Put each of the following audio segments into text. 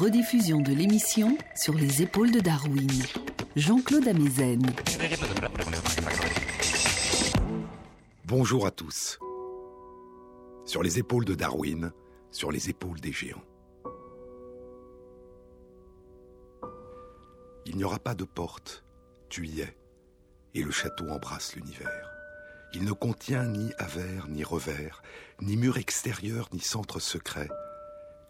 rediffusion de l'émission sur les épaules de Darwin. Jean-Claude Amezen. Bonjour à tous. Sur les épaules de Darwin, sur les épaules des géants. Il n'y aura pas de porte, tu y es, et le château embrasse l'univers. Il ne contient ni avers, ni revers, ni mur extérieur, ni centre secret.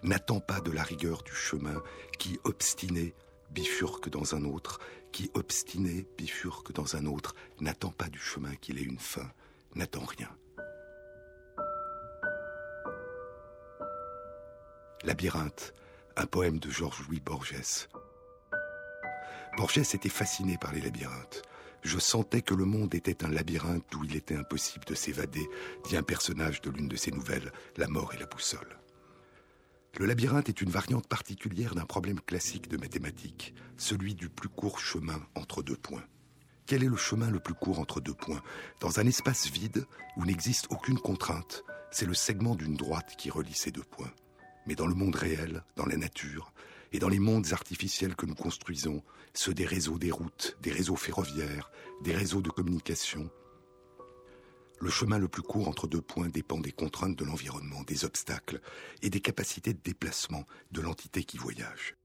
N'attends pas de la rigueur du chemin qui, obstiné, bifurque dans un autre, qui, obstiné, bifurque dans un autre. N'attends pas du chemin qu'il ait une fin. N'attends rien. Labyrinthe, un poème de Georges-Louis Borges. Borges était fasciné par les labyrinthes. Je sentais que le monde était un labyrinthe d'où il était impossible de s'évader, dit un personnage de l'une de ses nouvelles, La mort et la boussole. Le labyrinthe est une variante particulière d'un problème classique de mathématiques, celui du plus court chemin entre deux points. Quel est le chemin le plus court entre deux points Dans un espace vide où n'existe aucune contrainte, c'est le segment d'une droite qui relie ces deux points. Mais dans le monde réel, dans la nature, et dans les mondes artificiels que nous construisons, ceux des réseaux, des routes, des réseaux ferroviaires, des réseaux de communication, le chemin le plus court entre deux points dépend des contraintes de l'environnement, des obstacles et des capacités de déplacement de l'entité qui voyage.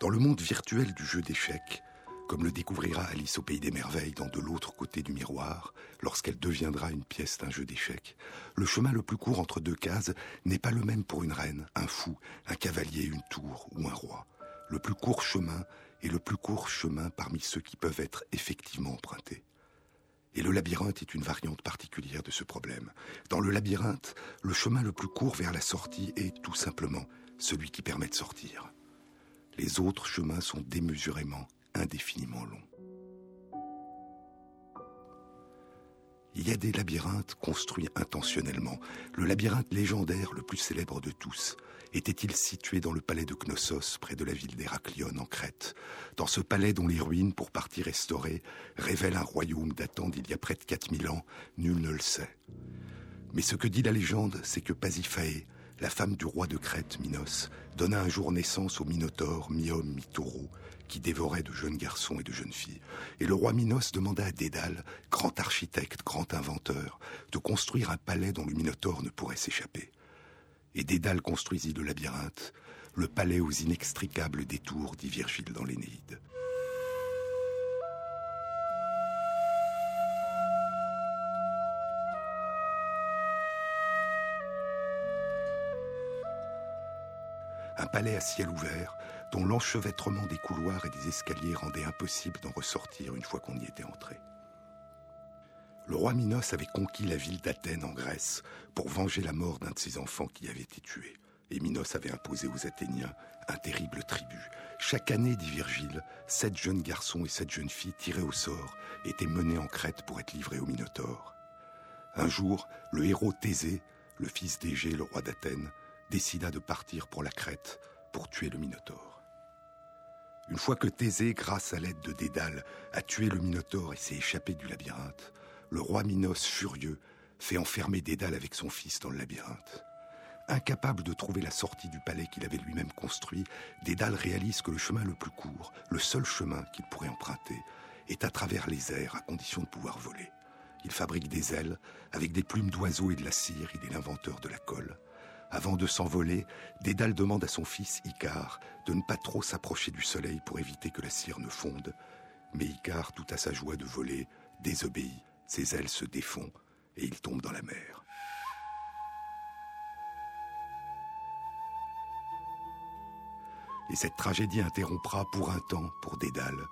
Dans le monde virtuel du jeu d'échecs, comme le découvrira Alice au Pays des Merveilles dans De l'autre côté du miroir, lorsqu'elle deviendra une pièce d'un jeu d'échecs. Le chemin le plus court entre deux cases n'est pas le même pour une reine, un fou, un cavalier, une tour ou un roi. Le plus court chemin est le plus court chemin parmi ceux qui peuvent être effectivement empruntés. Et le labyrinthe est une variante particulière de ce problème. Dans le labyrinthe, le chemin le plus court vers la sortie est tout simplement celui qui permet de sortir. Les autres chemins sont démesurément indéfiniment long. Il y a des labyrinthes construits intentionnellement. Le labyrinthe légendaire, le plus célèbre de tous, était-il situé dans le palais de Knossos, près de la ville d'Héraclion en Crète? Dans ce palais dont les ruines, pour partie restaurées, révèlent un royaume datant d'il y a près de 4000 ans, nul ne le sait. Mais ce que dit la légende, c'est que Pasiphae, la femme du roi de Crète, Minos, donna un jour naissance au Minotaure, mi-homme, mi-taureau, qui dévorait de jeunes garçons et de jeunes filles. Et le roi Minos demanda à Dédale, grand architecte, grand inventeur, de construire un palais dont le Minotaure ne pourrait s'échapper. Et Dédale construisit le labyrinthe, le palais aux inextricables détours, dit Virgile dans l'Énéide. Un palais à ciel ouvert, dont l'enchevêtrement des couloirs et des escaliers rendait impossible d'en ressortir une fois qu'on y était entré. Le roi Minos avait conquis la ville d'Athènes en Grèce pour venger la mort d'un de ses enfants qui avait été tué. Et Minos avait imposé aux Athéniens un terrible tribut. Chaque année, dit Virgile, sept jeunes garçons et sept jeunes filles tirés au sort étaient menés en Crète pour être livrés au Minotaure. Un jour, le héros Thésée, le fils d'Égée, le roi d'Athènes, décida de partir pour la Crète pour tuer le Minotaure. Une fois que Thésée, grâce à l'aide de Dédale, a tué le Minotaure et s'est échappé du labyrinthe, le roi Minos, furieux, fait enfermer Dédale avec son fils dans le labyrinthe. Incapable de trouver la sortie du palais qu'il avait lui-même construit, Dédale réalise que le chemin le plus court, le seul chemin qu'il pourrait emprunter, est à travers les airs à condition de pouvoir voler. Il fabrique des ailes avec des plumes d'oiseaux et de la cire, il est l'inventeur de la colle. Avant de s'envoler, Dédale demande à son fils Icare de ne pas trop s'approcher du soleil pour éviter que la cire ne fonde. Mais Icare, tout à sa joie de voler, désobéit, ses ailes se défont et il tombe dans la mer. Et cette tragédie interrompra pour un temps, pour Dédale,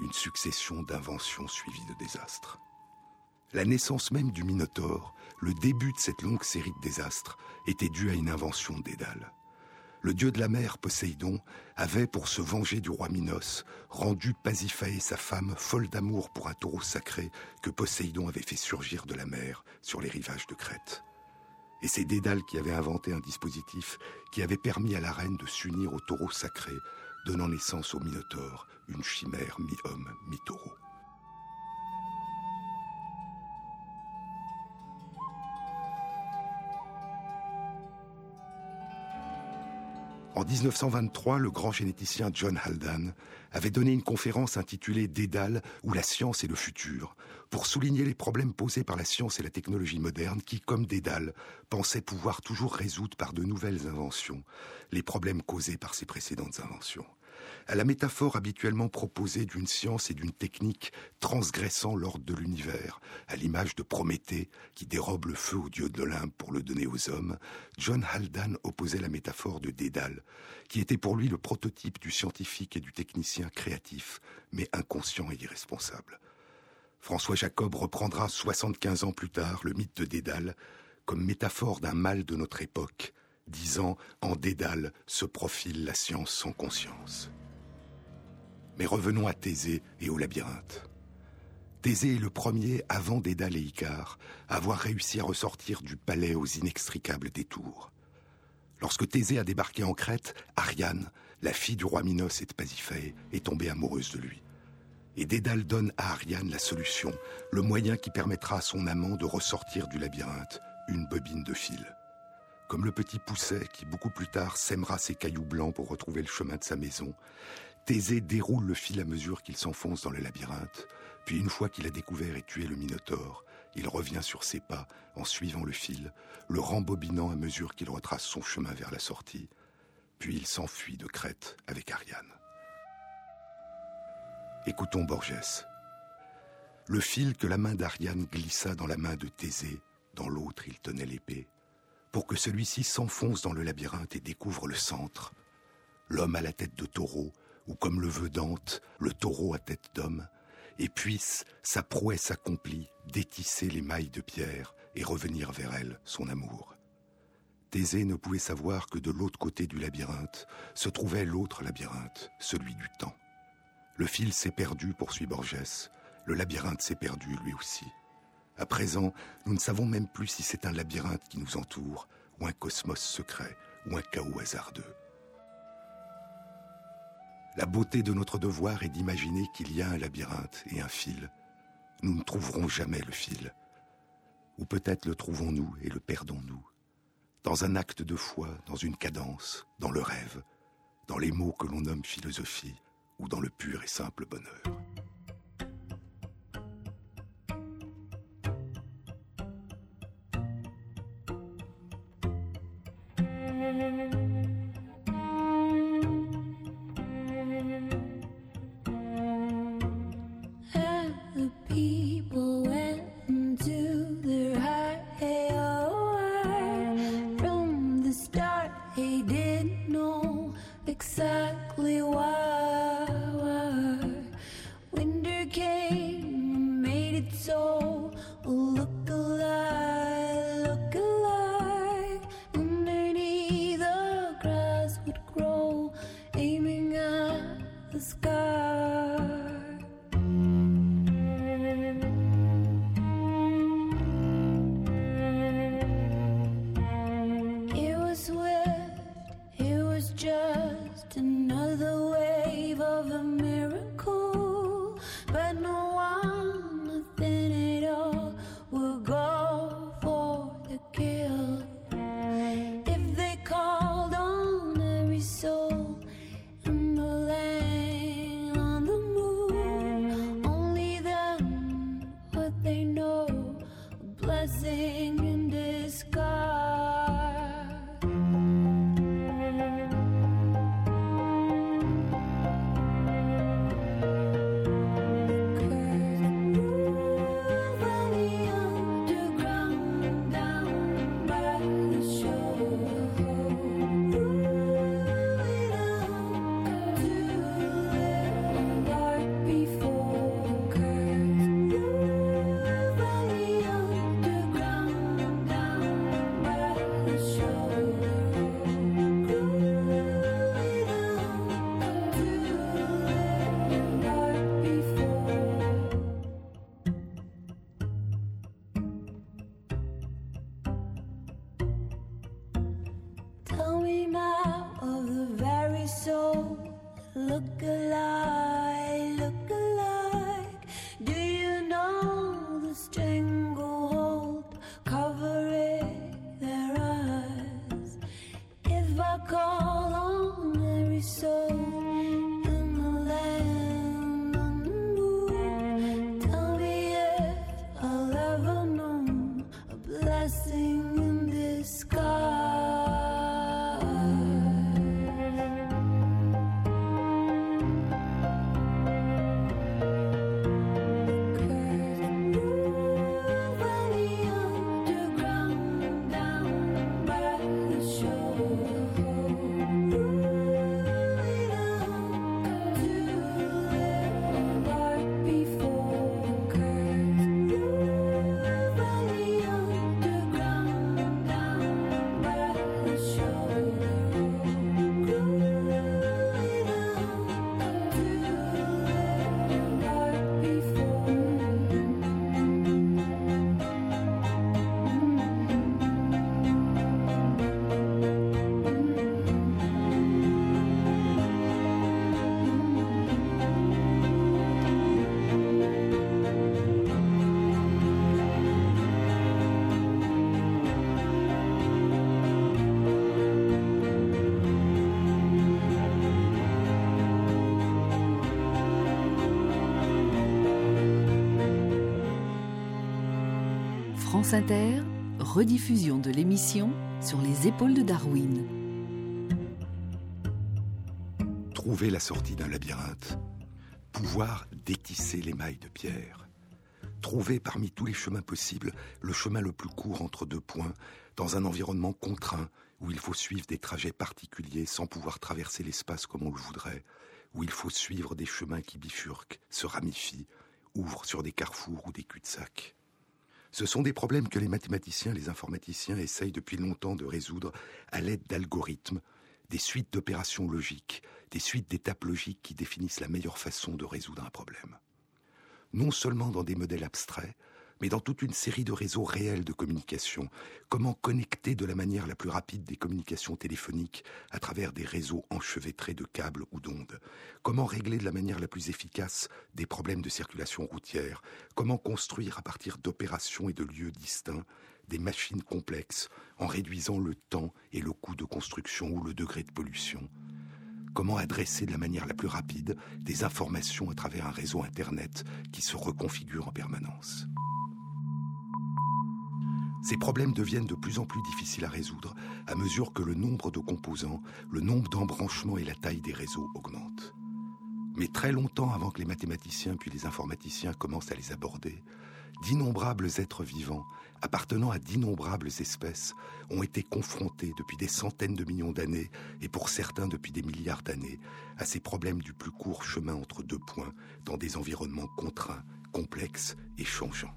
une succession d'inventions suivies de désastres. La naissance même du Minotaure, le début de cette longue série de désastres, était due à une invention d'Édale. Le dieu de la mer, Poséidon, avait, pour se venger du roi Minos, rendu Pasiphae, sa femme, folle d'amour pour un taureau sacré que Poséidon avait fait surgir de la mer sur les rivages de Crète. Et c'est Dédale qui avait inventé un dispositif qui avait permis à la reine de s'unir au taureau sacré, donnant naissance au Minotaure, une chimère mi-homme, mi-taureau. En 1923, le grand généticien John Haldane avait donné une conférence intitulée Dédale ou la science et le futur, pour souligner les problèmes posés par la science et la technologie moderne qui, comme Dédale, pensaient pouvoir toujours résoudre par de nouvelles inventions les problèmes causés par ses précédentes inventions à la métaphore habituellement proposée d'une science et d'une technique transgressant l'ordre de l'univers, à l'image de Prométhée qui dérobe le feu au dieu de l'Olympe pour le donner aux hommes, John Haldane opposait la métaphore de Dédale, qui était pour lui le prototype du scientifique et du technicien créatif, mais inconscient et irresponsable. François Jacob reprendra 75 ans plus tard le mythe de Dédale comme métaphore d'un mal de notre époque, disant En Dédale se profile la science sans conscience. Mais revenons à Thésée et au labyrinthe. Thésée est le premier, avant Dédale et Icare, à avoir réussi à ressortir du palais aux inextricables détours. Lorsque Thésée a débarqué en Crète, Ariane, la fille du roi Minos et de Pasiphae, est tombée amoureuse de lui. Et Dédale donne à Ariane la solution, le moyen qui permettra à son amant de ressortir du labyrinthe, une bobine de fil. Comme le petit pousset qui, beaucoup plus tard, sèmera ses cailloux blancs pour retrouver le chemin de sa maison, Thésée déroule le fil à mesure qu'il s'enfonce dans le labyrinthe, puis une fois qu'il a découvert et tué le Minotaure, il revient sur ses pas en suivant le fil, le rembobinant à mesure qu'il retrace son chemin vers la sortie, puis il s'enfuit de Crète avec Ariane. Écoutons Borges. Le fil que la main d'Ariane glissa dans la main de Thésée, dans l'autre il tenait l'épée, pour que celui-ci s'enfonce dans le labyrinthe et découvre le centre, l'homme à la tête de taureau, ou comme le veut Dante, le taureau à tête d'homme, et puisse, sa prouesse accomplie, détisser les mailles de pierre et revenir vers elle, son amour. Thésée ne pouvait savoir que de l'autre côté du labyrinthe se trouvait l'autre labyrinthe, celui du temps. Le fil s'est perdu, poursuit Borges, le labyrinthe s'est perdu lui aussi. À présent, nous ne savons même plus si c'est un labyrinthe qui nous entoure, ou un cosmos secret, ou un chaos hasardeux. La beauté de notre devoir est d'imaginer qu'il y a un labyrinthe et un fil. Nous ne trouverons jamais le fil. Ou peut-être le trouvons-nous et le perdons-nous. Dans un acte de foi, dans une cadence, dans le rêve, dans les mots que l'on nomme philosophie, ou dans le pur et simple bonheur. Rediffusion de l'émission sur les épaules de Darwin. Trouver la sortie d'un labyrinthe, pouvoir détisser les mailles de pierre, trouver parmi tous les chemins possibles le chemin le plus court entre deux points, dans un environnement contraint où il faut suivre des trajets particuliers sans pouvoir traverser l'espace comme on le voudrait, où il faut suivre des chemins qui bifurquent, se ramifient, ouvrent sur des carrefours ou des cul-de-sac. Ce sont des problèmes que les mathématiciens, les informaticiens essayent depuis longtemps de résoudre à l'aide d'algorithmes, des suites d'opérations logiques, des suites d'étapes logiques qui définissent la meilleure façon de résoudre un problème. Non seulement dans des modèles abstraits, mais dans toute une série de réseaux réels de communication. Comment connecter de la manière la plus rapide des communications téléphoniques à travers des réseaux enchevêtrés de câbles ou d'ondes? Comment régler de la manière la plus efficace des problèmes de circulation routière? Comment construire à partir d'opérations et de lieux distincts des machines complexes en réduisant le temps et le coût de construction ou le degré de pollution? Comment adresser de la manière la plus rapide des informations à travers un réseau Internet qui se reconfigure en permanence? Ces problèmes deviennent de plus en plus difficiles à résoudre à mesure que le nombre de composants, le nombre d'embranchements et la taille des réseaux augmentent. Mais très longtemps avant que les mathématiciens puis les informaticiens commencent à les aborder, d'innombrables êtres vivants, appartenant à d'innombrables espèces, ont été confrontés depuis des centaines de millions d'années, et pour certains depuis des milliards d'années, à ces problèmes du plus court chemin entre deux points, dans des environnements contraints, complexes et changeants.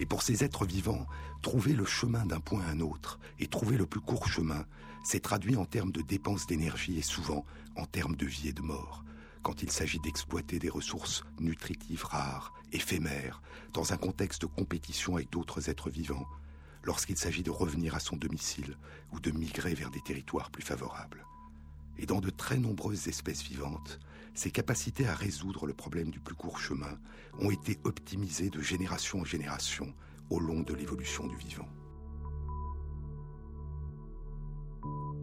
Et pour ces êtres vivants, trouver le chemin d'un point à un autre et trouver le plus court chemin, c'est traduit en termes de dépenses d'énergie et souvent en termes de vie et de mort, quand il s'agit d'exploiter des ressources nutritives rares, éphémères, dans un contexte de compétition avec d'autres êtres vivants, lorsqu'il s'agit de revenir à son domicile ou de migrer vers des territoires plus favorables. Et dans de très nombreuses espèces vivantes, ses capacités à résoudre le problème du plus court chemin ont été optimisées de génération en génération au long de l'évolution du vivant.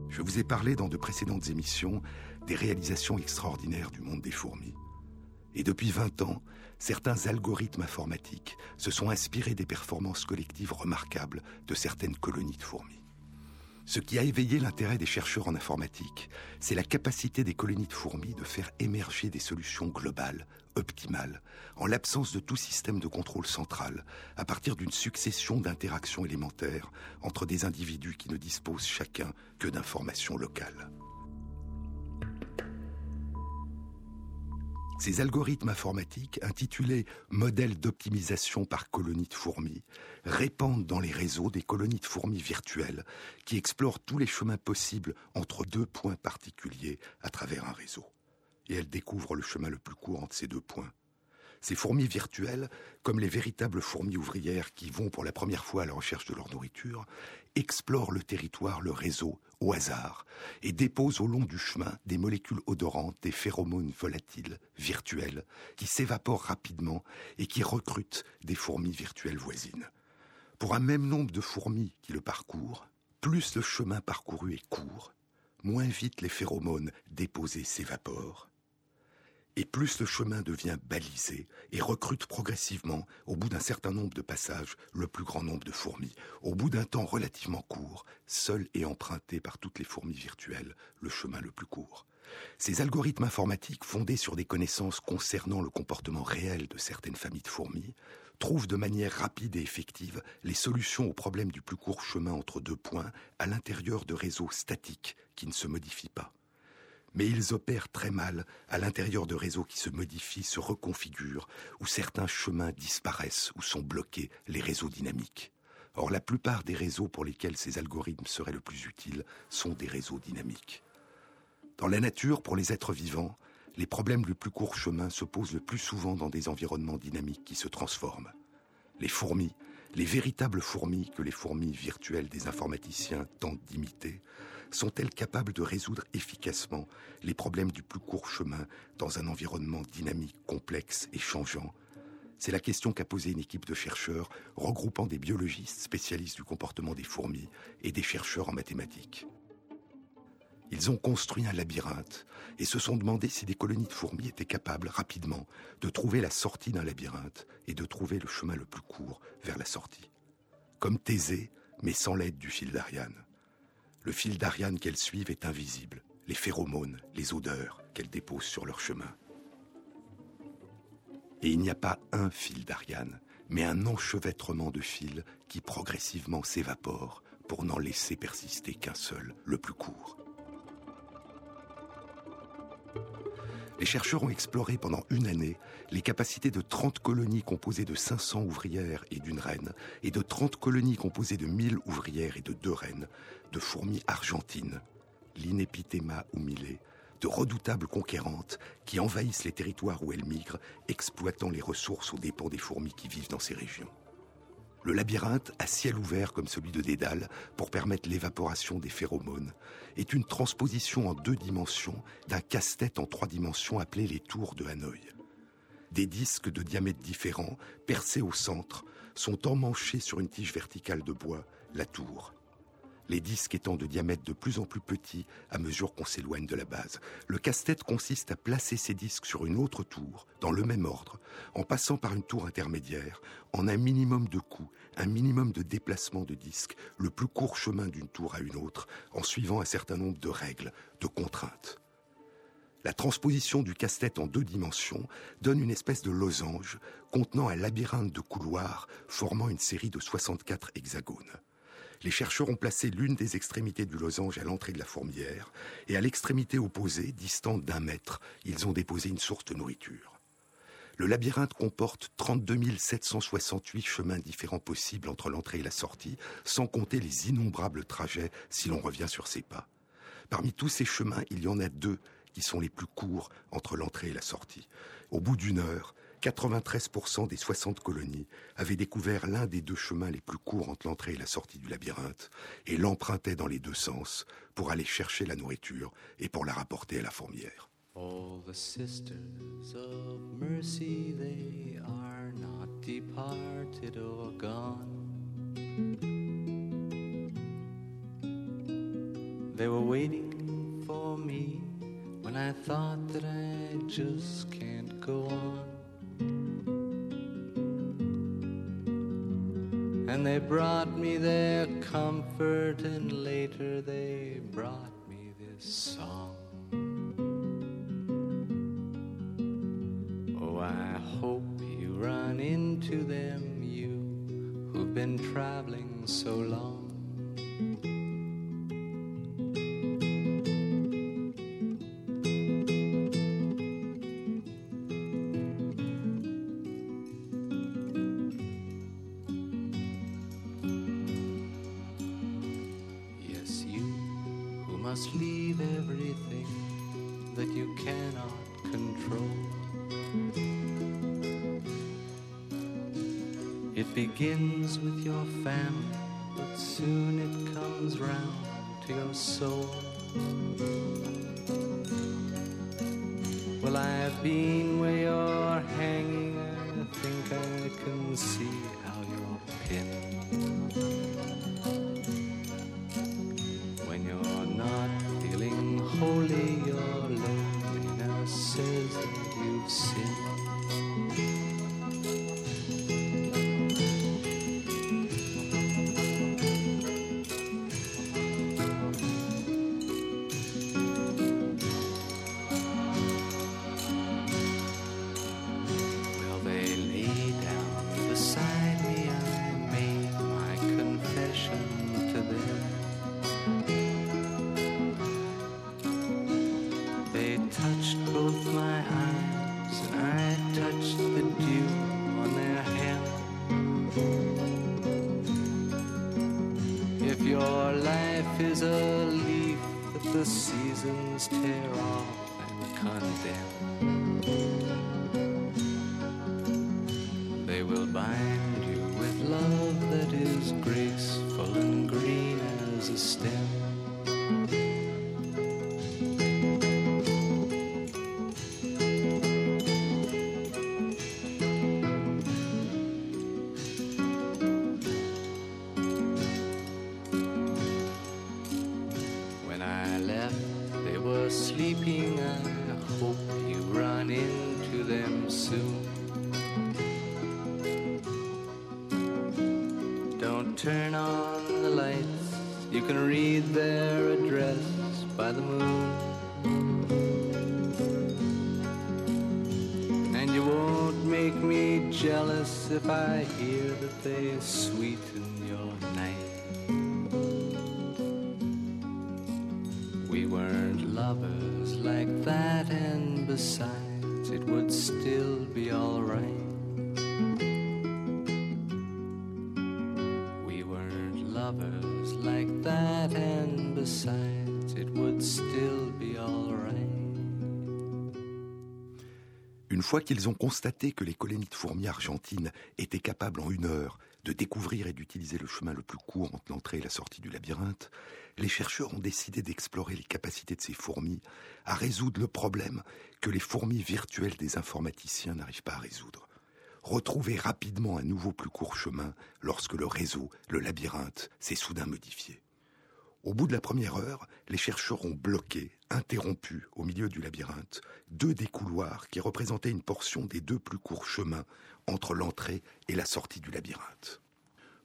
Je vous ai parlé dans de précédentes émissions des réalisations extraordinaires du monde des fourmis. Et depuis 20 ans, certains algorithmes informatiques se sont inspirés des performances collectives remarquables de certaines colonies de fourmis. Ce qui a éveillé l'intérêt des chercheurs en informatique, c'est la capacité des colonies de fourmis de faire émerger des solutions globales, optimales, en l'absence de tout système de contrôle central, à partir d'une succession d'interactions élémentaires entre des individus qui ne disposent chacun que d'informations locales. Ces algorithmes informatiques, intitulés modèles d'optimisation par colonies de fourmis, répandent dans les réseaux des colonies de fourmis virtuelles qui explorent tous les chemins possibles entre deux points particuliers à travers un réseau. Et elles découvrent le chemin le plus court entre ces deux points. Ces fourmis virtuelles, comme les véritables fourmis ouvrières qui vont pour la première fois à la recherche de leur nourriture, explorent le territoire, le réseau, au hasard, et déposent au long du chemin des molécules odorantes, des phéromones volatiles, virtuelles, qui s'évaporent rapidement et qui recrutent des fourmis virtuelles voisines. Pour un même nombre de fourmis qui le parcourent, plus le chemin parcouru est court, moins vite les phéromones déposés s'évaporent, et plus le chemin devient balisé et recrute progressivement, au bout d'un certain nombre de passages, le plus grand nombre de fourmis. Au bout d'un temps relativement court, seul et emprunté par toutes les fourmis virtuelles, le chemin le plus court. Ces algorithmes informatiques, fondés sur des connaissances concernant le comportement réel de certaines familles de fourmis, trouvent de manière rapide et effective les solutions aux problèmes du plus court chemin entre deux points à l'intérieur de réseaux statiques qui ne se modifient pas mais ils opèrent très mal à l'intérieur de réseaux qui se modifient, se reconfigurent, où certains chemins disparaissent ou sont bloqués, les réseaux dynamiques. Or, la plupart des réseaux pour lesquels ces algorithmes seraient le plus utiles sont des réseaux dynamiques. Dans la nature, pour les êtres vivants, les problèmes du plus court chemin se posent le plus souvent dans des environnements dynamiques qui se transforment. Les fourmis, les véritables fourmis que les fourmis virtuelles des informaticiens tentent d'imiter, sont-elles capables de résoudre efficacement les problèmes du plus court chemin dans un environnement dynamique, complexe et changeant? C'est la question qu'a posée une équipe de chercheurs regroupant des biologistes spécialistes du comportement des fourmis et des chercheurs en mathématiques. Ils ont construit un labyrinthe et se sont demandé si des colonies de fourmis étaient capables rapidement de trouver la sortie d'un labyrinthe et de trouver le chemin le plus court vers la sortie. Comme Thésée, mais sans l'aide du fil d'Ariane. Le fil d'Ariane qu'elles suivent est invisible, les phéromones, les odeurs qu'elles déposent sur leur chemin. Et il n'y a pas un fil d'Ariane, mais un enchevêtrement de fils qui progressivement s'évapore pour n'en laisser persister qu'un seul, le plus court. Les chercheurs ont exploré pendant une année les capacités de 30 colonies composées de 500 ouvrières et d'une reine, et de 30 colonies composées de 1000 ouvrières et de deux reines, de fourmis argentines, l'inépithéma humilé, de redoutables conquérantes qui envahissent les territoires où elles migrent, exploitant les ressources aux dépens des fourmis qui vivent dans ces régions. Le labyrinthe, à ciel ouvert comme celui de Dédale, pour permettre l'évaporation des phéromones, est une transposition en deux dimensions d'un casse-tête en trois dimensions appelé les tours de Hanoï. Des disques de diamètres différents, percés au centre, sont emmanchés sur une tige verticale de bois, la tour les disques étant de diamètre de plus en plus petit à mesure qu'on s'éloigne de la base. Le casse-tête consiste à placer ces disques sur une autre tour, dans le même ordre, en passant par une tour intermédiaire, en un minimum de coups, un minimum de déplacement de disques, le plus court chemin d'une tour à une autre, en suivant un certain nombre de règles, de contraintes. La transposition du casse-tête en deux dimensions donne une espèce de losange contenant un labyrinthe de couloirs formant une série de 64 hexagones. Les chercheurs ont placé l'une des extrémités du losange à l'entrée de la fourmière, et à l'extrémité opposée, distante d'un mètre, ils ont déposé une source de nourriture. Le labyrinthe comporte 32 768 chemins différents possibles entre l'entrée et la sortie, sans compter les innombrables trajets si l'on revient sur ses pas. Parmi tous ces chemins, il y en a deux qui sont les plus courts entre l'entrée et la sortie. Au bout d'une heure, 93% des 60 colonies avaient découvert l'un des deux chemins les plus courts entre l'entrée et la sortie du labyrinthe et l'empruntaient dans les deux sens pour aller chercher la nourriture et pour la rapporter à la fourmière. All the sisters of mercy, they are not departed or gone. They were waiting for me when I thought that I just can't go on. And they brought me their comfort, and later they brought me this song. Oh, I hope you run into them, you who've been traveling so long. to your soul. Will I be lovers like that, and besides, it would still be alright. Fois qu'ils ont constaté que les colonies de fourmis argentines étaient capables en une heure de découvrir et d'utiliser le chemin le plus court entre l'entrée et la sortie du labyrinthe, les chercheurs ont décidé d'explorer les capacités de ces fourmis à résoudre le problème que les fourmis virtuelles des informaticiens n'arrivent pas à résoudre. Retrouver rapidement un nouveau plus court chemin lorsque le réseau, le labyrinthe, s'est soudain modifié. Au bout de la première heure, les chercheurs ont bloqué, interrompu, au milieu du labyrinthe, deux des couloirs qui représentaient une portion des deux plus courts chemins entre l'entrée et la sortie du labyrinthe.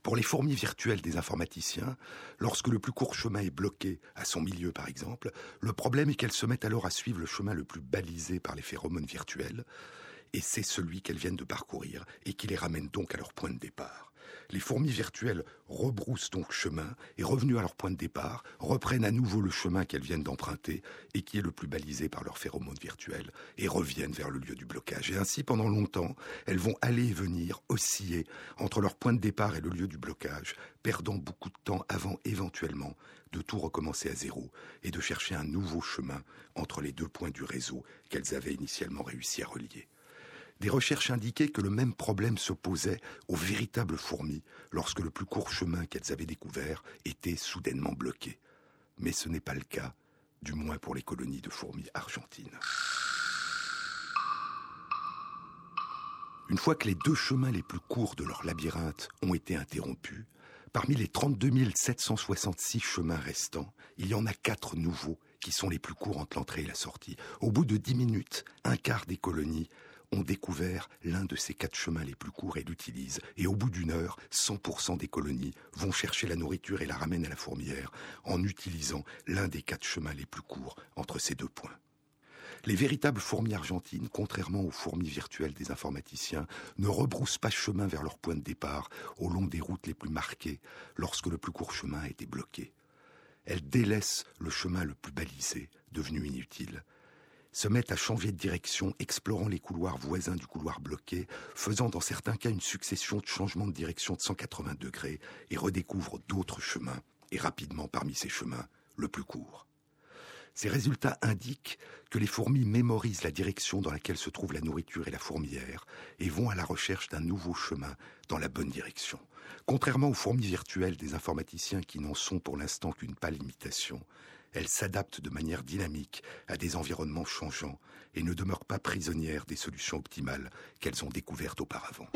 Pour les fourmis virtuelles des informaticiens, lorsque le plus court chemin est bloqué, à son milieu par exemple, le problème est qu'elles se mettent alors à suivre le chemin le plus balisé par les phéromones virtuels, et c'est celui qu'elles viennent de parcourir, et qui les ramène donc à leur point de départ. Les fourmis virtuelles rebroussent donc chemin et, revenues à leur point de départ, reprennent à nouveau le chemin qu'elles viennent d'emprunter et qui est le plus balisé par leurs phéromones virtuels et reviennent vers le lieu du blocage. Et ainsi, pendant longtemps, elles vont aller et venir, osciller entre leur point de départ et le lieu du blocage, perdant beaucoup de temps avant éventuellement de tout recommencer à zéro et de chercher un nouveau chemin entre les deux points du réseau qu'elles avaient initialement réussi à relier. Des recherches indiquaient que le même problème se posait aux véritables fourmis lorsque le plus court chemin qu'elles avaient découvert était soudainement bloqué. Mais ce n'est pas le cas, du moins pour les colonies de fourmis argentines. Une fois que les deux chemins les plus courts de leur labyrinthe ont été interrompus, parmi les 32 766 chemins restants, il y en a quatre nouveaux qui sont les plus courts entre l'entrée et la sortie. Au bout de dix minutes, un quart des colonies ont découvert l'un de ces quatre chemins les plus courts et l'utilisent. Et au bout d'une heure, 100% des colonies vont chercher la nourriture et la ramènent à la fourmière en utilisant l'un des quatre chemins les plus courts entre ces deux points. Les véritables fourmis argentines, contrairement aux fourmis virtuelles des informaticiens, ne rebroussent pas chemin vers leur point de départ au long des routes les plus marquées lorsque le plus court chemin a été bloqué. Elles délaissent le chemin le plus balisé, devenu inutile, se mettent à changer de direction, explorant les couloirs voisins du couloir bloqué, faisant dans certains cas une succession de changements de direction de 180 degrés, et redécouvrent d'autres chemins, et rapidement parmi ces chemins, le plus court. Ces résultats indiquent que les fourmis mémorisent la direction dans laquelle se trouve la nourriture et la fourmière et vont à la recherche d'un nouveau chemin dans la bonne direction. Contrairement aux fourmis virtuelles des informaticiens qui n'en sont pour l'instant qu'une pâle imitation, elles s'adaptent de manière dynamique à des environnements changeants et ne demeurent pas prisonnières des solutions optimales qu'elles ont découvertes auparavant.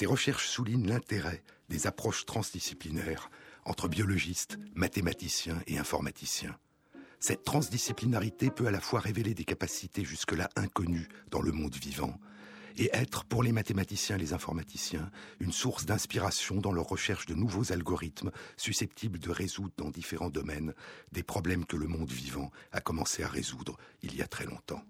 Ces recherches soulignent l'intérêt des approches transdisciplinaires entre biologistes, mathématiciens et informaticiens. Cette transdisciplinarité peut à la fois révéler des capacités jusque-là inconnues dans le monde vivant et être, pour les mathématiciens et les informaticiens, une source d'inspiration dans leur recherche de nouveaux algorithmes susceptibles de résoudre dans différents domaines des problèmes que le monde vivant a commencé à résoudre il y a très longtemps.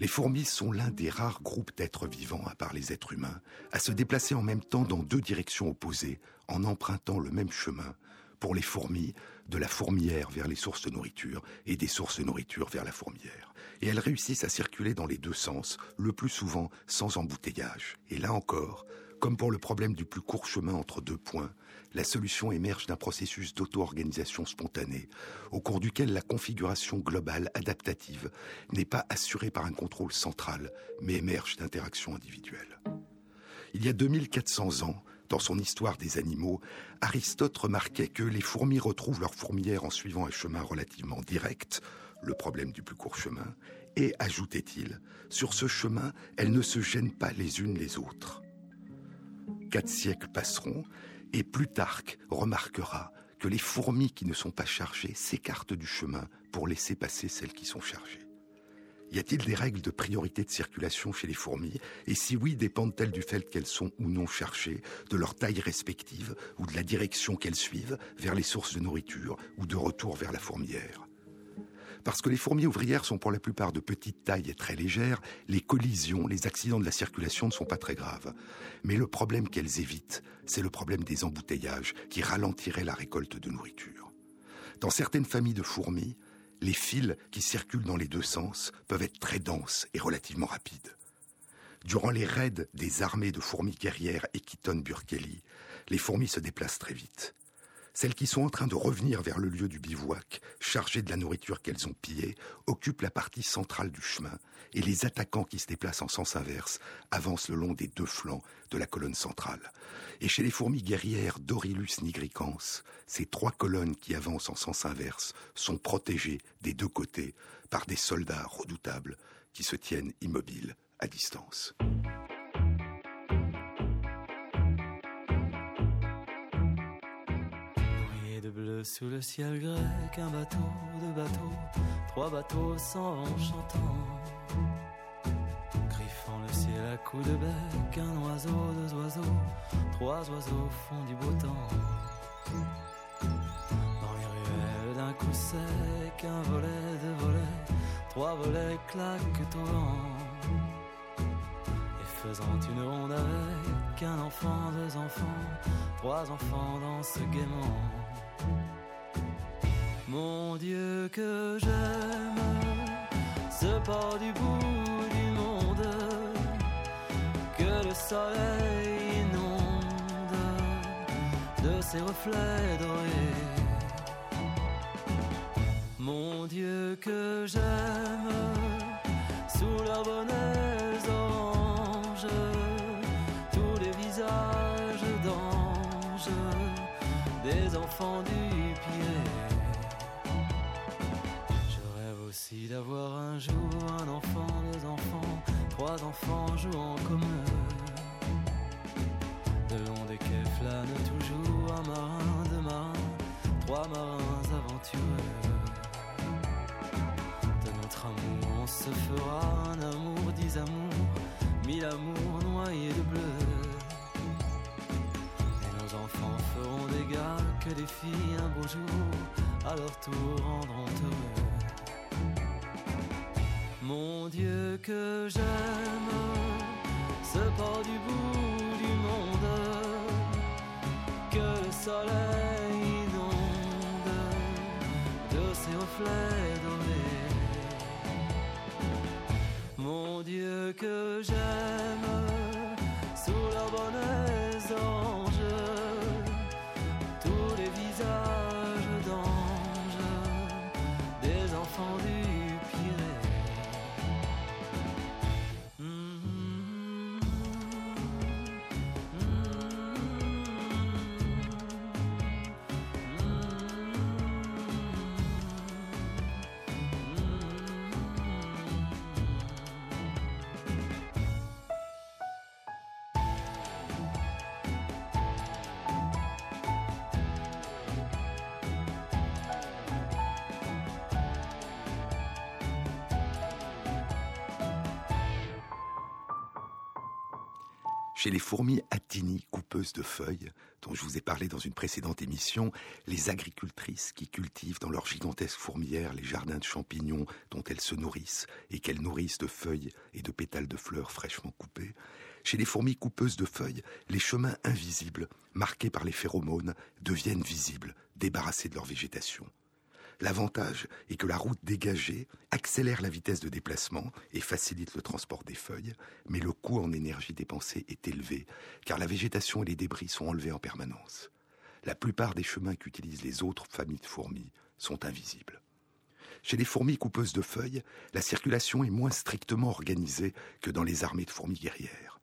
Les fourmis sont l'un des rares groupes d'êtres vivants, à part les êtres humains, à se déplacer en même temps dans deux directions opposées, en empruntant le même chemin, pour les fourmis, de la fourmière vers les sources de nourriture et des sources de nourriture vers la fourmière. Et elles réussissent à circuler dans les deux sens, le plus souvent sans embouteillage. Et là encore, comme pour le problème du plus court chemin entre deux points, la solution émerge d'un processus d'auto-organisation spontanée, au cours duquel la configuration globale adaptative n'est pas assurée par un contrôle central, mais émerge d'interactions individuelles. Il y a 2400 ans, dans son histoire des animaux, Aristote remarquait que les fourmis retrouvent leur fourmière en suivant un chemin relativement direct, le problème du plus court chemin, et, ajoutait-il, sur ce chemin, elles ne se gênent pas les unes les autres. Quatre siècles passeront, et Plutarque remarquera que les fourmis qui ne sont pas chargées s'écartent du chemin pour laisser passer celles qui sont chargées. Y a-t-il des règles de priorité de circulation chez les fourmis? Et si oui, dépendent-elles du fait qu'elles sont ou non chargées, de leur taille respective ou de la direction qu'elles suivent vers les sources de nourriture ou de retour vers la fourmière parce que les fourmis ouvrières sont pour la plupart de petite taille et très légères, les collisions, les accidents de la circulation ne sont pas très graves. Mais le problème qu'elles évitent, c'est le problème des embouteillages qui ralentiraient la récolte de nourriture. Dans certaines familles de fourmis, les fils qui circulent dans les deux sens peuvent être très denses et relativement rapides. Durant les raids des armées de fourmis guerrières Equiton Burkeli, les fourmis se déplacent très vite. Celles qui sont en train de revenir vers le lieu du bivouac, chargées de la nourriture qu'elles ont pillée, occupent la partie centrale du chemin, et les attaquants qui se déplacent en sens inverse avancent le long des deux flancs de la colonne centrale. Et chez les fourmis guerrières Dorilus nigricans, ces trois colonnes qui avancent en sens inverse sont protégées des deux côtés par des soldats redoutables qui se tiennent immobiles à distance. Sous le ciel grec, un bateau, deux bateaux, trois bateaux s'en vont chantant. Griffant le ciel à coups de bec, un oiseau, deux oiseaux, trois oiseaux font du beau temps. Dans les ruelles d'un coup sec, un volet, deux volets, trois volets claquent au vent. Et faisant une ronde avec un enfant, deux enfants, trois enfants dansent gaiement. Mon Dieu que j'aime ce port du bout du monde que le soleil inonde de ses reflets dorés. Mon Dieu que j'aime sous leurs bonnets oranges tous les visages d'anges des enfants du d'avoir un jour un enfant, deux enfants, trois enfants jouant comme eux. De long des quais flâne toujours un marin, deux marins, trois marins aventureux. De notre amour on se fera un amour, dix amours, mille amours noyés de bleu. Et nos enfants feront des gars que des filles un beau jour à leur tour rendront heureux. Mon Dieu que j'aime, ce port du bout du monde, que le soleil inonde de ses reflets dorés. Mon Dieu que j'aime, Chez les fourmis atini coupeuses de feuilles, dont je vous ai parlé dans une précédente émission, les agricultrices qui cultivent dans leurs gigantesques fourmilières les jardins de champignons dont elles se nourrissent et qu'elles nourrissent de feuilles et de pétales de fleurs fraîchement coupées, chez les fourmis coupeuses de feuilles, les chemins invisibles, marqués par les phéromones, deviennent visibles débarrassés de leur végétation. L'avantage est que la route dégagée accélère la vitesse de déplacement et facilite le transport des feuilles, mais le coût en énergie dépensée est élevé, car la végétation et les débris sont enlevés en permanence. La plupart des chemins qu'utilisent les autres familles de fourmis sont invisibles. Chez les fourmis coupeuses de feuilles, la circulation est moins strictement organisée que dans les armées de fourmis guerrières.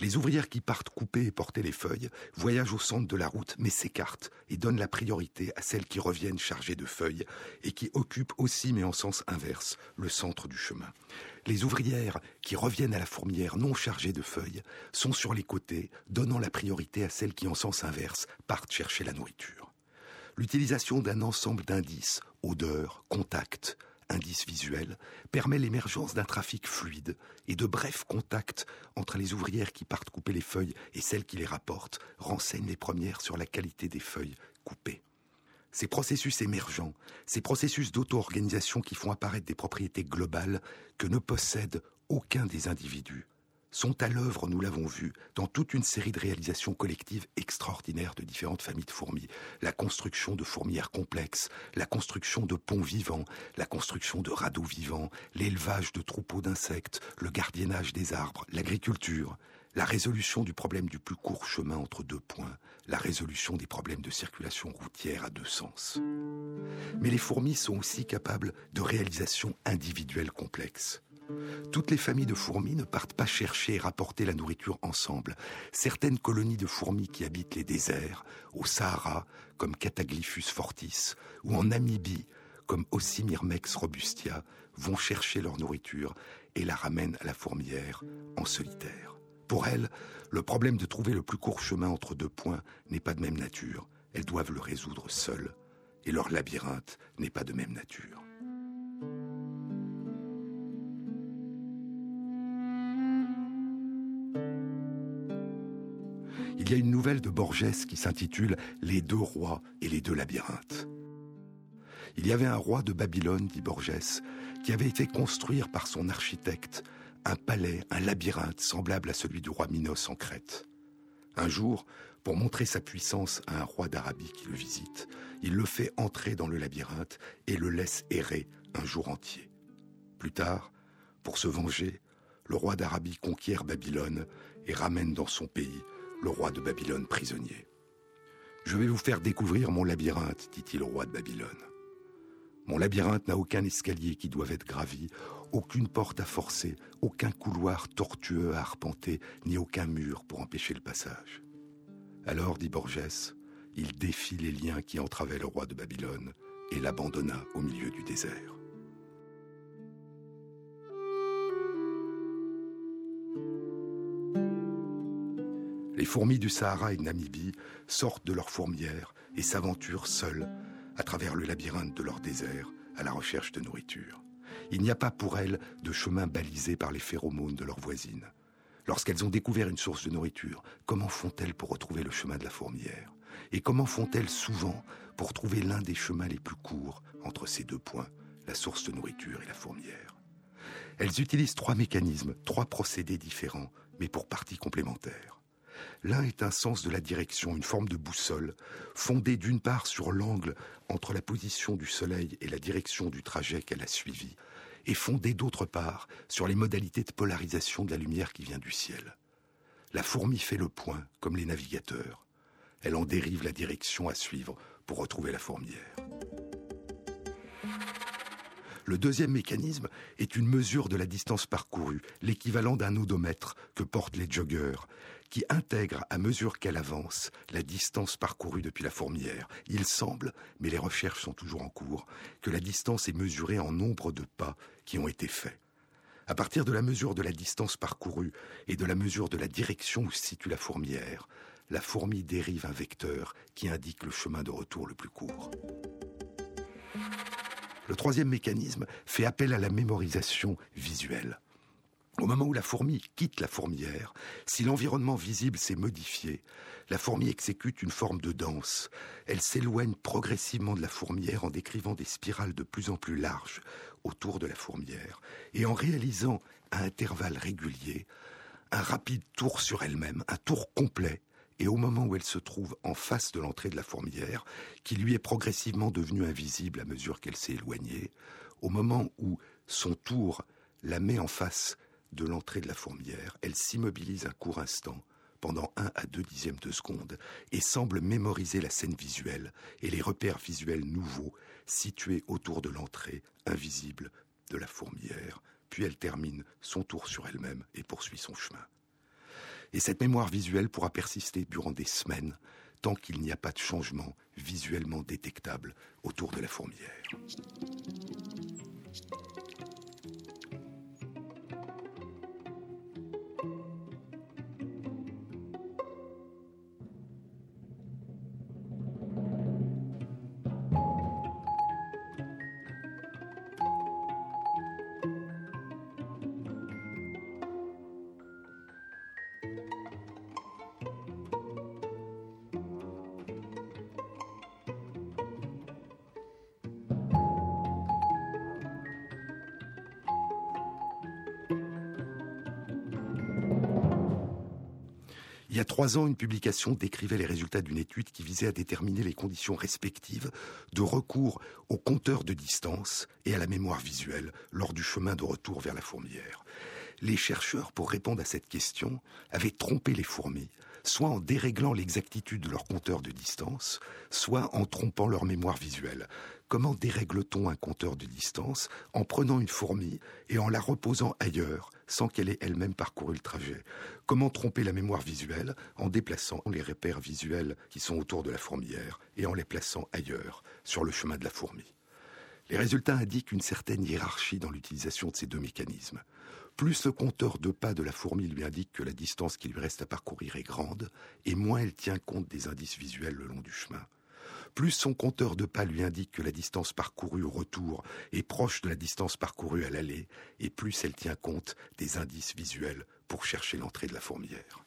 Les ouvrières qui partent couper et porter les feuilles voyagent au centre de la route mais s'écartent et donnent la priorité à celles qui reviennent chargées de feuilles et qui occupent aussi mais en sens inverse le centre du chemin. Les ouvrières qui reviennent à la fourmière non chargées de feuilles sont sur les côtés, donnant la priorité à celles qui en sens inverse partent chercher la nourriture. L'utilisation d'un ensemble d'indices, odeurs, contacts, indice visuel, permet l'émergence d'un trafic fluide et de brefs contacts entre les ouvrières qui partent couper les feuilles et celles qui les rapportent, renseignent les premières sur la qualité des feuilles coupées. Ces processus émergents, ces processus d'auto-organisation qui font apparaître des propriétés globales que ne possède aucun des individus, sont à l'œuvre, nous l'avons vu, dans toute une série de réalisations collectives extraordinaires de différentes familles de fourmis. La construction de fourmilières complexes, la construction de ponts vivants, la construction de radeaux vivants, l'élevage de troupeaux d'insectes, le gardiennage des arbres, l'agriculture, la résolution du problème du plus court chemin entre deux points, la résolution des problèmes de circulation routière à deux sens. Mais les fourmis sont aussi capables de réalisations individuelles complexes. Toutes les familles de fourmis ne partent pas chercher et rapporter la nourriture ensemble. Certaines colonies de fourmis qui habitent les déserts, au Sahara, comme Cataglyphus fortis, ou en Namibie, comme Ocymirmex robustia, vont chercher leur nourriture et la ramènent à la fourmière en solitaire. Pour elles, le problème de trouver le plus court chemin entre deux points n'est pas de même nature. Elles doivent le résoudre seules, et leur labyrinthe n'est pas de même nature. Il y a une nouvelle de Borges qui s'intitule Les deux rois et les deux labyrinthes. Il y avait un roi de Babylone, dit Borges, qui avait été construire par son architecte un palais, un labyrinthe semblable à celui du roi Minos en Crète. Un jour, pour montrer sa puissance à un roi d'Arabie qui le visite, il le fait entrer dans le labyrinthe et le laisse errer un jour entier. Plus tard, pour se venger, le roi d'Arabie conquiert Babylone et ramène dans son pays le roi de Babylone prisonnier. Je vais vous faire découvrir mon labyrinthe, dit-il au roi de Babylone. Mon labyrinthe n'a aucun escalier qui doive être gravi, aucune porte à forcer, aucun couloir tortueux à arpenter, ni aucun mur pour empêcher le passage. Alors, dit Borges, il défit les liens qui entravaient le roi de Babylone et l'abandonna au milieu du désert. Les fourmis du Sahara et de Namibie sortent de leur fourmière et s'aventurent seules à travers le labyrinthe de leur désert à la recherche de nourriture. Il n'y a pas pour elles de chemin balisé par les phéromones de leurs voisines. Lorsqu'elles ont découvert une source de nourriture, comment font-elles pour retrouver le chemin de la fourmière? Et comment font-elles souvent pour trouver l'un des chemins les plus courts entre ces deux points, la source de nourriture et la fourmière? Elles utilisent trois mécanismes, trois procédés différents, mais pour partie complémentaires. L'un est un sens de la direction, une forme de boussole, fondée d'une part sur l'angle entre la position du Soleil et la direction du trajet qu'elle a suivi, et fondée d'autre part sur les modalités de polarisation de la lumière qui vient du ciel. La fourmi fait le point, comme les navigateurs. Elle en dérive la direction à suivre pour retrouver la fourmière. Le deuxième mécanisme est une mesure de la distance parcourue, l'équivalent d'un odomètre que portent les joggeurs, qui intègre à mesure qu'elle avance la distance parcourue depuis la fourmière. Il semble, mais les recherches sont toujours en cours, que la distance est mesurée en nombre de pas qui ont été faits. À partir de la mesure de la distance parcourue et de la mesure de la direction où se situe la fourmière, la fourmi dérive un vecteur qui indique le chemin de retour le plus court. Le troisième mécanisme fait appel à la mémorisation visuelle. Au moment où la fourmi quitte la fourmière, si l'environnement visible s'est modifié, la fourmi exécute une forme de danse. Elle s'éloigne progressivement de la fourmière en décrivant des spirales de plus en plus larges autour de la fourmière et en réalisant à intervalles réguliers un rapide tour sur elle-même, un tour complet et au moment où elle se trouve en face de l'entrée de la fourmilière, qui lui est progressivement devenue invisible à mesure qu'elle s'est éloignée, au moment où son tour la met en face de l'entrée de la fourmilière, elle s'immobilise un court instant, pendant un à deux dixièmes de seconde, et semble mémoriser la scène visuelle et les repères visuels nouveaux situés autour de l'entrée invisible de la fourmilière, puis elle termine son tour sur elle-même et poursuit son chemin. Et cette mémoire visuelle pourra persister durant des semaines, tant qu'il n'y a pas de changement visuellement détectable autour de la fourmilière. Il y a trois ans, une publication décrivait les résultats d'une étude qui visait à déterminer les conditions respectives de recours au compteur de distance et à la mémoire visuelle lors du chemin de retour vers la fourmilière. Les chercheurs, pour répondre à cette question, avaient trompé les fourmis, soit en déréglant l'exactitude de leur compteur de distance, soit en trompant leur mémoire visuelle. Comment dérègle-t-on un compteur de distance En prenant une fourmi et en la reposant ailleurs, sans qu'elle ait elle-même parcouru le trajet. Comment tromper la mémoire visuelle En déplaçant les repères visuels qui sont autour de la fourmilière et en les plaçant ailleurs, sur le chemin de la fourmi? Les résultats indiquent une certaine hiérarchie dans l'utilisation de ces deux mécanismes. Plus le compteur de pas de la fourmi lui indique que la distance qui lui reste à parcourir est grande, et moins elle tient compte des indices visuels le long du chemin plus son compteur de pas lui indique que la distance parcourue au retour est proche de la distance parcourue à l'aller, et plus elle tient compte des indices visuels pour chercher l'entrée de la fourmilière.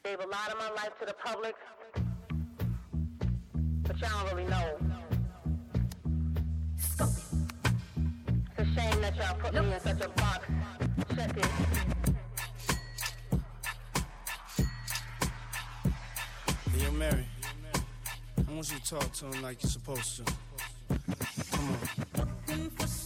I want you to talk to him like you're supposed to. Come on.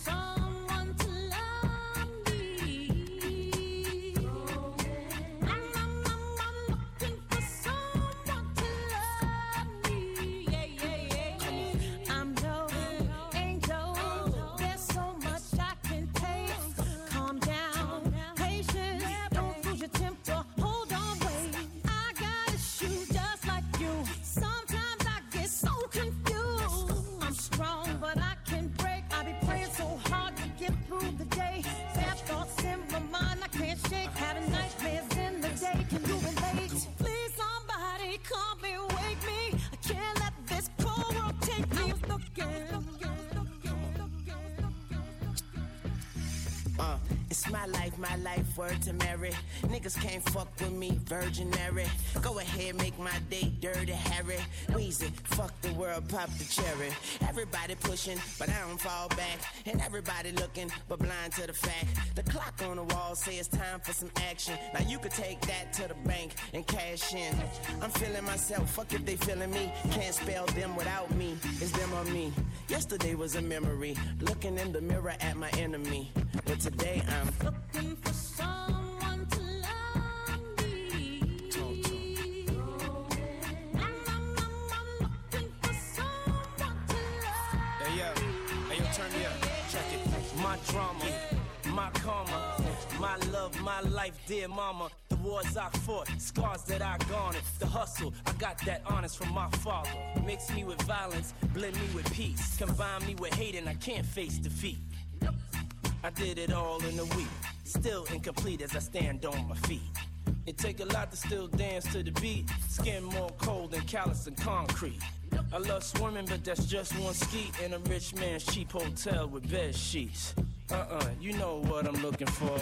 Fuck the pop the cherry. Everybody pushing, but I don't fall back. And everybody looking, but blind to the fact. The clock on the wall says it's time for some action. Now you could take that to the bank and cash in. I'm feeling myself, fuck if they feeling me. Can't spell them without me. It's them or me. Yesterday was a memory, looking in the mirror at my enemy. But today I'm looking for someone turn me up. Check it. My drama, my karma, my love, my life, dear mama The wars I fought, scars that I garnered, the hustle, I got that honest from my father. Mix me with violence, blend me with peace, combine me with hate, and I can't face defeat. I did it all in a week, still incomplete as I stand on my feet. It take a lot to still dance to the beat, skin more cold than callous and concrete. I love swimming, but that's just one ski in a rich man's cheap hotel with bed sheets. Uh-uh, you know what I'm looking for.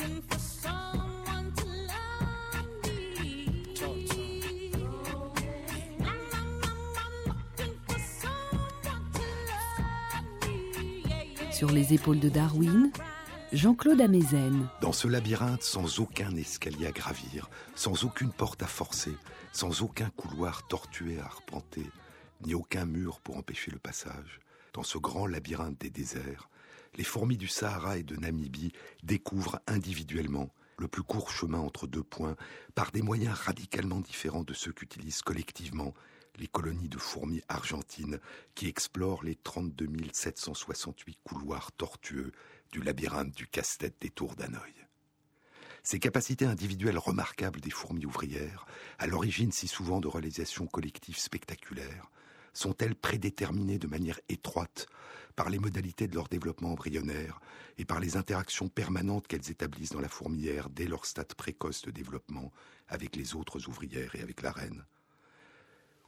Looking for Sur les épaules de Darwin, Jean-Claude Amezen. Dans ce labyrinthe sans aucun escalier à gravir, sans aucune porte à forcer, sans aucun couloir tortué à arpenter, ni aucun mur pour empêcher le passage, dans ce grand labyrinthe des déserts, les fourmis du Sahara et de Namibie découvrent individuellement le plus court chemin entre deux points par des moyens radicalement différents de ceux qu'utilisent collectivement les colonies de fourmis argentines qui explorent les 32 768 couloirs tortueux du labyrinthe du casse-tête des tours d'Hanoï. Ces capacités individuelles remarquables des fourmis ouvrières, à l'origine si souvent de réalisations collectives spectaculaires, sont-elles prédéterminées de manière étroite par les modalités de leur développement embryonnaire et par les interactions permanentes qu'elles établissent dans la fourmilière dès leur stade précoce de développement avec les autres ouvrières et avec la reine?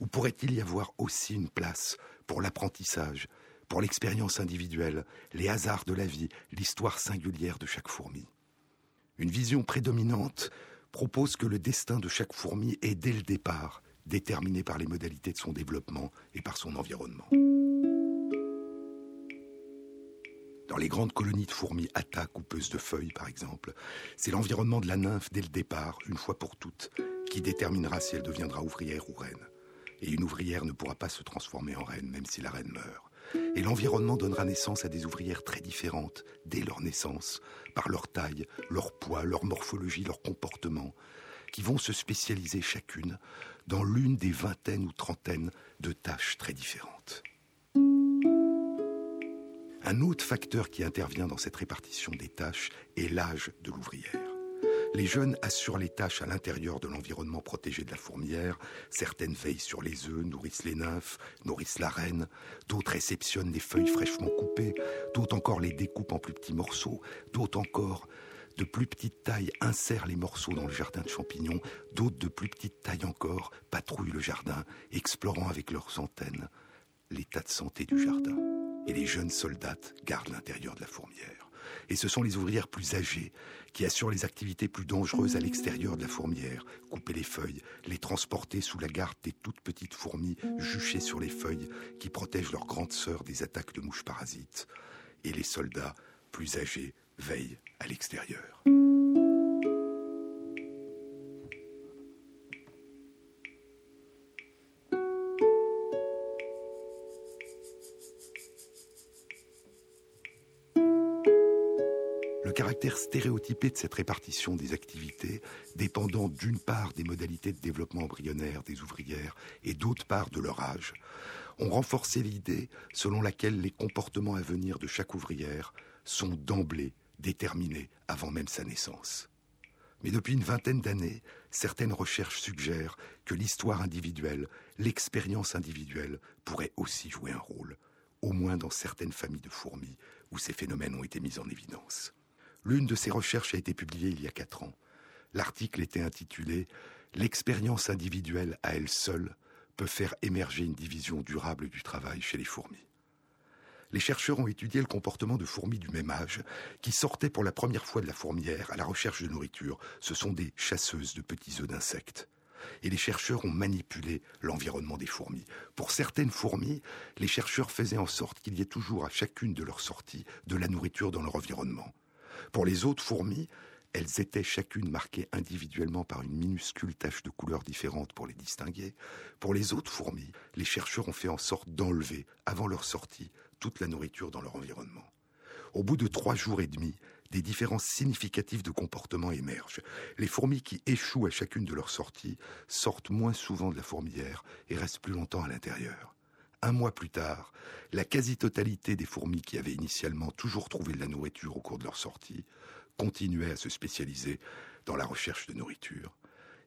Ou pourrait-il y avoir aussi une place pour l'apprentissage, pour l'expérience individuelle, les hasards de la vie, l'histoire singulière de chaque fourmi? Une vision prédominante propose que le destin de chaque fourmi est dès le départ déterminé par les modalités de son développement et par son environnement. Dans les grandes colonies de fourmis atta coupeuses de feuilles, par exemple, c'est l'environnement de la nymphe dès le départ, une fois pour toutes, qui déterminera si elle deviendra ouvrière ou reine. Et une ouvrière ne pourra pas se transformer en reine, même si la reine meurt. Et l'environnement donnera naissance à des ouvrières très différentes dès leur naissance, par leur taille, leur poids, leur morphologie, leur comportement, qui vont se spécialiser chacune dans l'une des vingtaines ou trentaines de tâches très différentes. Un autre facteur qui intervient dans cette répartition des tâches est l'âge de l'ouvrière. Les jeunes assurent les tâches à l'intérieur de l'environnement protégé de la fourmière. Certaines veillent sur les œufs, nourrissent les nymphes, nourrissent la reine. D'autres réceptionnent les feuilles fraîchement coupées. D'autres encore les découpent en plus petits morceaux. D'autres encore, de plus petite taille, insèrent les morceaux dans le jardin de champignons. D'autres, de plus petite taille encore, patrouillent le jardin, explorant avec leurs antennes l'état de santé du jardin et les jeunes soldats gardent l'intérieur de la fourmière. Et ce sont les ouvrières plus âgées qui assurent les activités plus dangereuses à l'extérieur de la fourmière, couper les feuilles, les transporter sous la garde des toutes petites fourmis juchées sur les feuilles qui protègent leurs grandes sœurs des attaques de mouches parasites. Et les soldats plus âgés veillent à l'extérieur. caractère stéréotypé de cette répartition des activités, dépendant d'une part des modalités de développement embryonnaire des ouvrières et d'autre part de leur âge, ont renforcé l'idée selon laquelle les comportements à venir de chaque ouvrière sont d'emblée déterminés avant même sa naissance. Mais depuis une vingtaine d'années, certaines recherches suggèrent que l'histoire individuelle, l'expérience individuelle pourrait aussi jouer un rôle, au moins dans certaines familles de fourmis où ces phénomènes ont été mis en évidence. L'une de ces recherches a été publiée il y a quatre ans. L'article était intitulé L'expérience individuelle à elle seule peut faire émerger une division durable du travail chez les fourmis. Les chercheurs ont étudié le comportement de fourmis du même âge qui sortaient pour la première fois de la fourmière à la recherche de nourriture. Ce sont des chasseuses de petits œufs d'insectes. Et les chercheurs ont manipulé l'environnement des fourmis. Pour certaines fourmis, les chercheurs faisaient en sorte qu'il y ait toujours à chacune de leurs sorties de la nourriture dans leur environnement. Pour les autres fourmis, elles étaient chacune marquées individuellement par une minuscule tache de couleur différente pour les distinguer. Pour les autres fourmis, les chercheurs ont fait en sorte d'enlever, avant leur sortie, toute la nourriture dans leur environnement. Au bout de trois jours et demi, des différences significatives de comportement émergent. Les fourmis qui échouent à chacune de leurs sorties sortent moins souvent de la fourmilière et restent plus longtemps à l'intérieur. Un mois plus tard, la quasi-totalité des fourmis qui avaient initialement toujours trouvé de la nourriture au cours de leur sortie continuaient à se spécialiser dans la recherche de nourriture.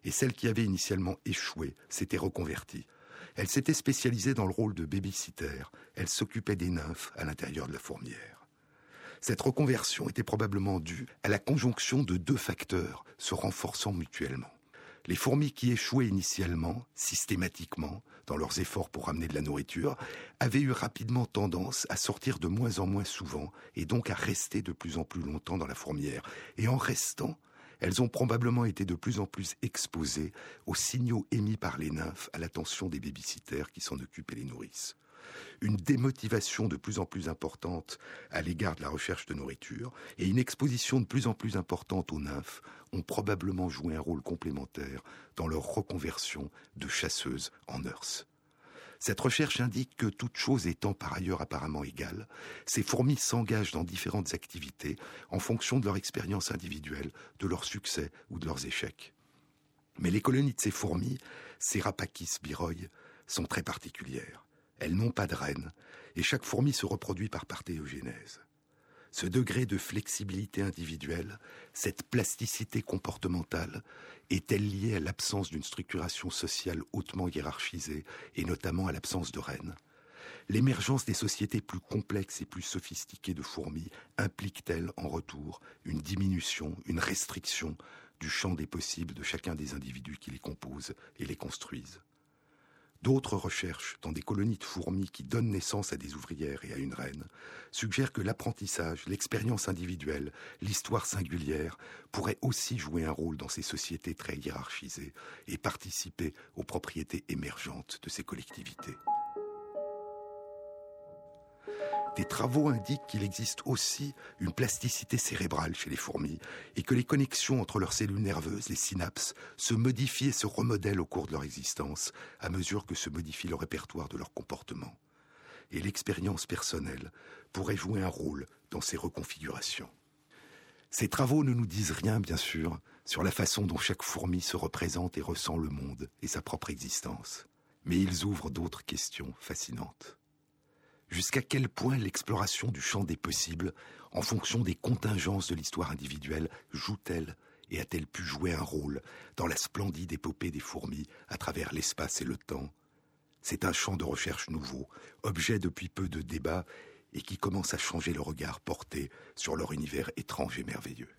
Et celles qui avaient initialement échoué s'étaient reconverties. Elles s'étaient spécialisées dans le rôle de babysitter. Elles s'occupaient des nymphes à l'intérieur de la fourmière. Cette reconversion était probablement due à la conjonction de deux facteurs se renforçant mutuellement. Les fourmis qui échouaient initialement, systématiquement, dans leurs efforts pour ramener de la nourriture, avaient eu rapidement tendance à sortir de moins en moins souvent et donc à rester de plus en plus longtemps dans la fourmière. Et en restant, elles ont probablement été de plus en plus exposées aux signaux émis par les nymphes à l'attention des babysitters qui s'en occupent et les nourrissent. une démotivation de plus en plus importante à l'égard de la recherche de nourriture et une exposition de plus en plus importante aux nymphes ont probablement joué un rôle complémentaire dans leur reconversion de chasseuses en nurses. Cette recherche indique que toute chose étant par ailleurs apparemment égale, ces fourmis s'engagent dans différentes activités en fonction de leur expérience individuelle, de leurs succès ou de leurs échecs. Mais les colonies de ces fourmis, ces Rapakis biroi, sont très particulières. Elles n'ont pas de reine, et chaque fourmi se reproduit par parthéogénèse. Ce degré de flexibilité individuelle, cette plasticité comportementale, est-elle liée à l'absence d'une structuration sociale hautement hiérarchisée, et notamment à l'absence de reine L'émergence des sociétés plus complexes et plus sophistiquées de fourmis implique-t-elle en retour une diminution, une restriction du champ des possibles de chacun des individus qui les composent et les construisent? D'autres recherches dans des colonies de fourmis qui donnent naissance à des ouvrières et à une reine suggèrent que l'apprentissage, l'expérience individuelle, l'histoire singulière pourraient aussi jouer un rôle dans ces sociétés très hiérarchisées et participer aux propriétés émergentes de ces collectivités. Des travaux indiquent qu'il existe aussi une plasticité cérébrale chez les fourmis et que les connexions entre leurs cellules nerveuses, les synapses, se modifient et se remodèlent au cours de leur existence à mesure que se modifie le répertoire de leur comportement. Et l'expérience personnelle pourrait jouer un rôle dans ces reconfigurations. Ces travaux ne nous disent rien, bien sûr, sur la façon dont chaque fourmi se représente et ressent le monde et sa propre existence. Mais ils ouvrent d'autres questions fascinantes. Jusqu'à quel point l'exploration du champ des possibles, en fonction des contingences de l'histoire individuelle, joue-t-elle et a-t-elle pu jouer un rôle dans la splendide épopée des fourmis à travers l'espace et le temps? C'est un champ de recherche nouveau, objet depuis peu de débats et qui commence à changer le regard porté sur leur univers étrange et merveilleux.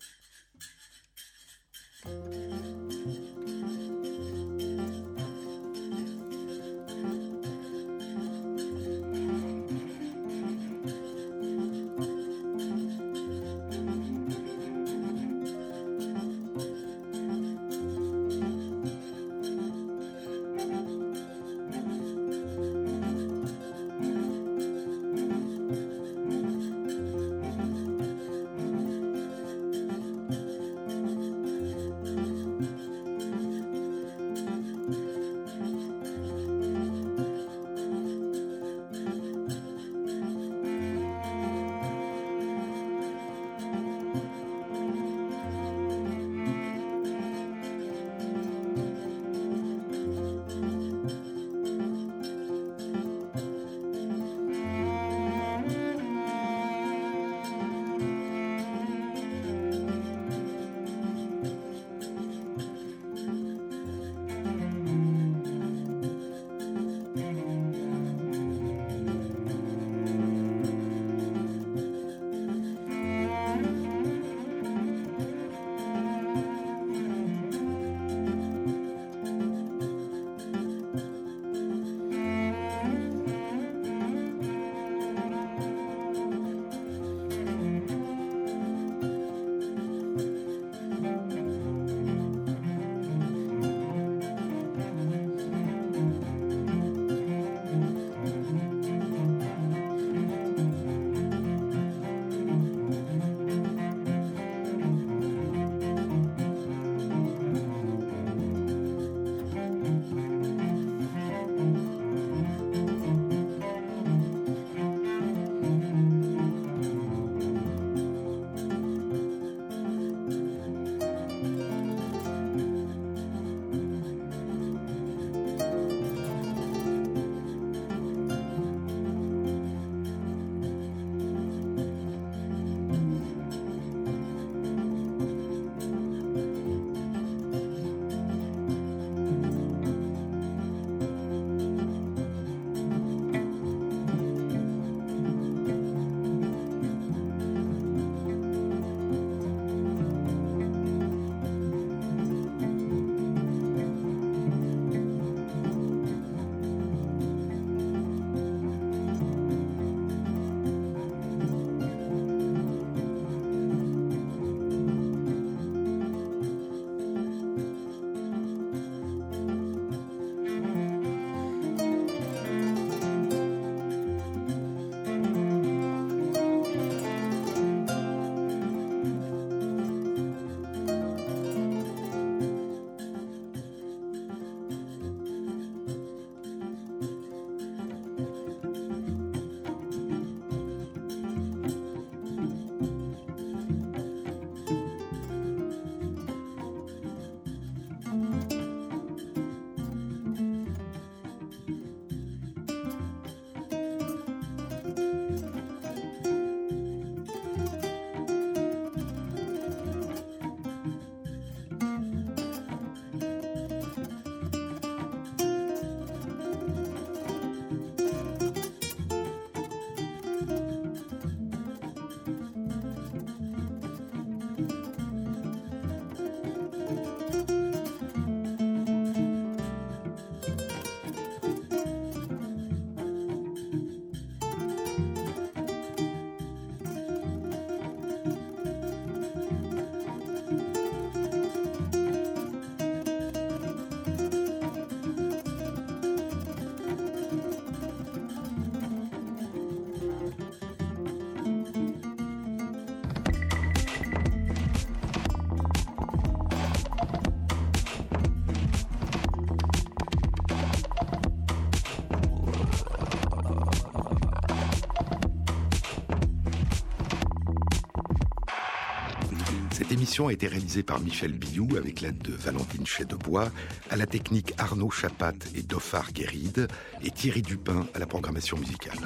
Émission a été réalisée par Michel Billou avec l'aide de Valentine Chedebois, à la technique Arnaud Chapat et Doffar Guéride, et Thierry Dupin à la programmation musicale.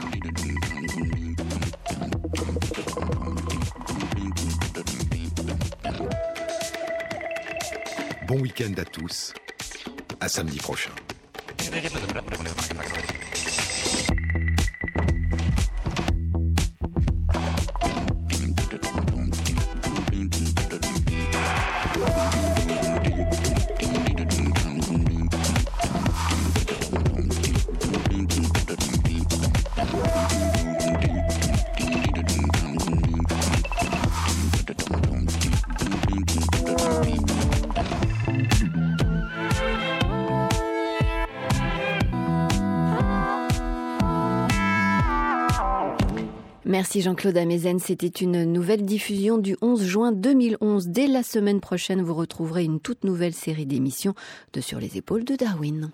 Bon week-end à tous. À samedi prochain. Jean-Claude Amezen. C'était une nouvelle diffusion du 11 juin 2011. Dès la semaine prochaine, vous retrouverez une toute nouvelle série d'émissions de Sur les épaules de Darwin.